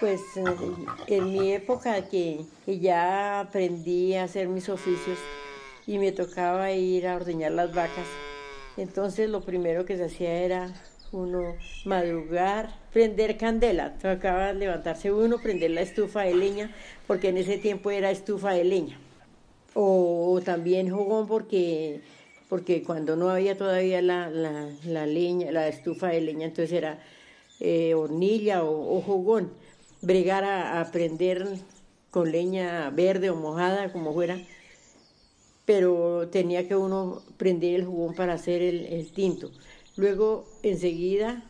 Pues eh, en mi época que, ya aprendí a hacer mis oficios y me tocaba ir a ordeñar las vacas, entonces lo primero que se hacía era uno madrugar, prender candela, tocaba levantarse uno, prender la estufa de leña, porque en ese tiempo era estufa de leña, o, también jogón porque, porque cuando no había todavía la, la, leña, la estufa de leña, entonces era eh, hornilla o, jogón, bregar a, prender con leña verde o mojada, como fuera, pero tenía que uno prender el jugón para hacer el, tinto. Luego, enseguida,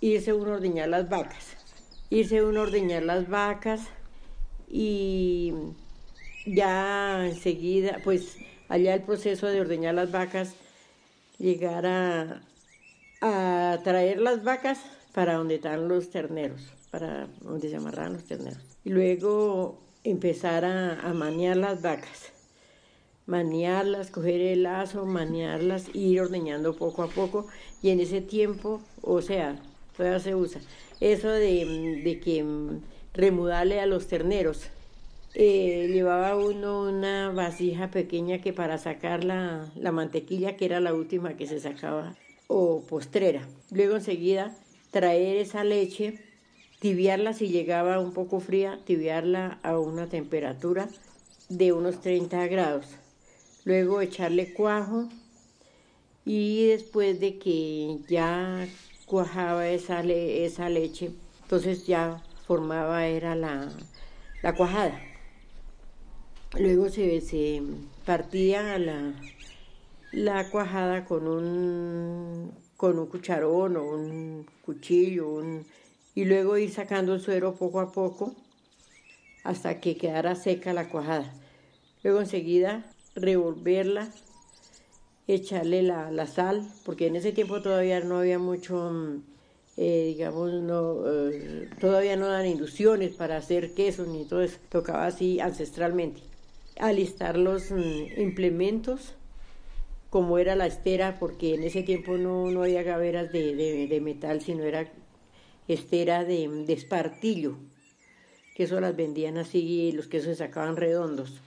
irse uno a ordeñar las vacas. Irse uno a ordeñar las vacas y ya enseguida, pues allá el proceso de ordeñar las vacas, llegar a, traer las vacas para donde están los terneros, para donde se amarran los terneros. Y luego empezar a, a maniar las vacas maniarlas, coger el lazo, maniarlas, ir ordeñando poco a poco y en ese tiempo, o sea, todavía se usa, eso de, de que mm, remudarle a los terneros. Eh, llevaba uno una vasija pequeña que para sacar la, la mantequilla, que era la última que se sacaba, o postrera. Luego enseguida traer esa leche, tibiarla si llegaba un poco fría, tibiarla a una temperatura de unos 30 grados luego echarle cuajo y después de que ya cuajaba esa, esa leche, entonces ya formaba era la, cuajada. Luego se, se partía la, la cuajada con un, con un cucharón o un cuchillo y luego ir sacando el suero poco a poco hasta que quedara seca la cuajada. Luego enseguida revolverla, echarle la, sal, porque en ese tiempo todavía no había mucho, mm, eh, digamos, no, eh, todavía no dan inducciones para hacer quesos ni todo eso, tocaba así ancestralmente. Alistar los mm, implementos, como era la estera, porque en ese tiempo no, no había gaveras de, metal, sino era estera de, de espartillo, que eso las vendían así y los quesos se sacaban redondos.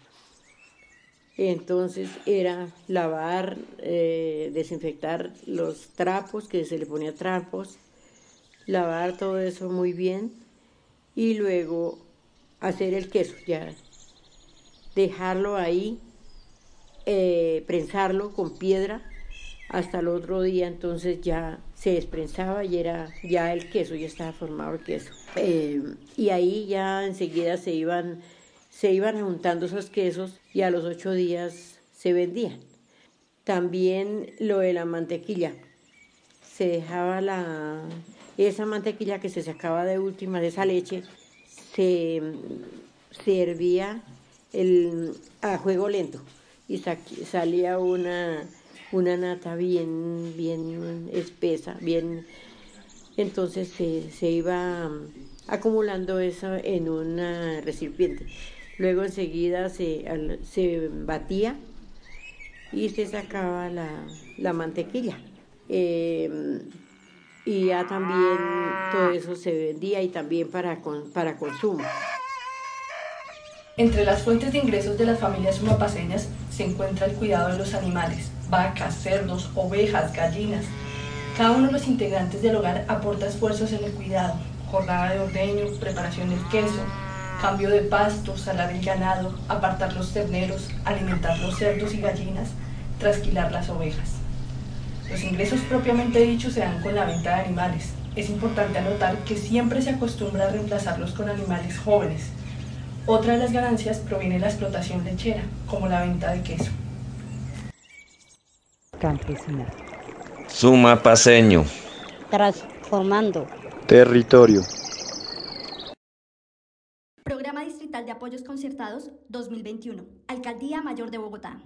Entonces era lavar, eh, desinfectar los trapos, que se le ponía trapos, lavar todo eso muy bien y luego hacer el queso, ya dejarlo ahí, eh, prensarlo con piedra hasta el otro día, entonces ya se desprensaba y era ya el queso, ya estaba formado el queso. Eh, y ahí ya enseguida se iban se iban juntando esos quesos y a los ocho días se vendían. También lo de la mantequilla. Se dejaba la, esa mantequilla que se sacaba de última de esa leche, se, servía el, a juego lento y salía una, una nata bien, bien espesa, bien... Entonces se, se iba acumulando eso en una recipiente. Luego enseguida se, se batía y se sacaba la, mantequilla. Em, y ya también todo eso se vendía y también para, para consumo. Entre las fuentes de ingresos de las familias sumapaseñas se encuentra el cuidado de los animales, vacas, cerdos, ovejas, gallinas. Cada uno de los integrantes del hogar aporta esfuerzos en el cuidado, jornada de ordeño, preparación del queso, cambio de pasto, salar el ganado, apartar los terneros, alimentar los cerdos y gallinas, trasquilar las ovejas. Los ingresos propiamente dichos se dan con la venta de animales. Es importante anotar que siempre se acostumbra a reemplazarlos con animales jóvenes. Otra de las ganancias proviene de la explotación lechera, como la venta de queso. Campesina. Suma paseño. Transformando. Territorio. Programa Distrital de Apoyos Concertados 2021. Alcaldía Mayor de Bogotá.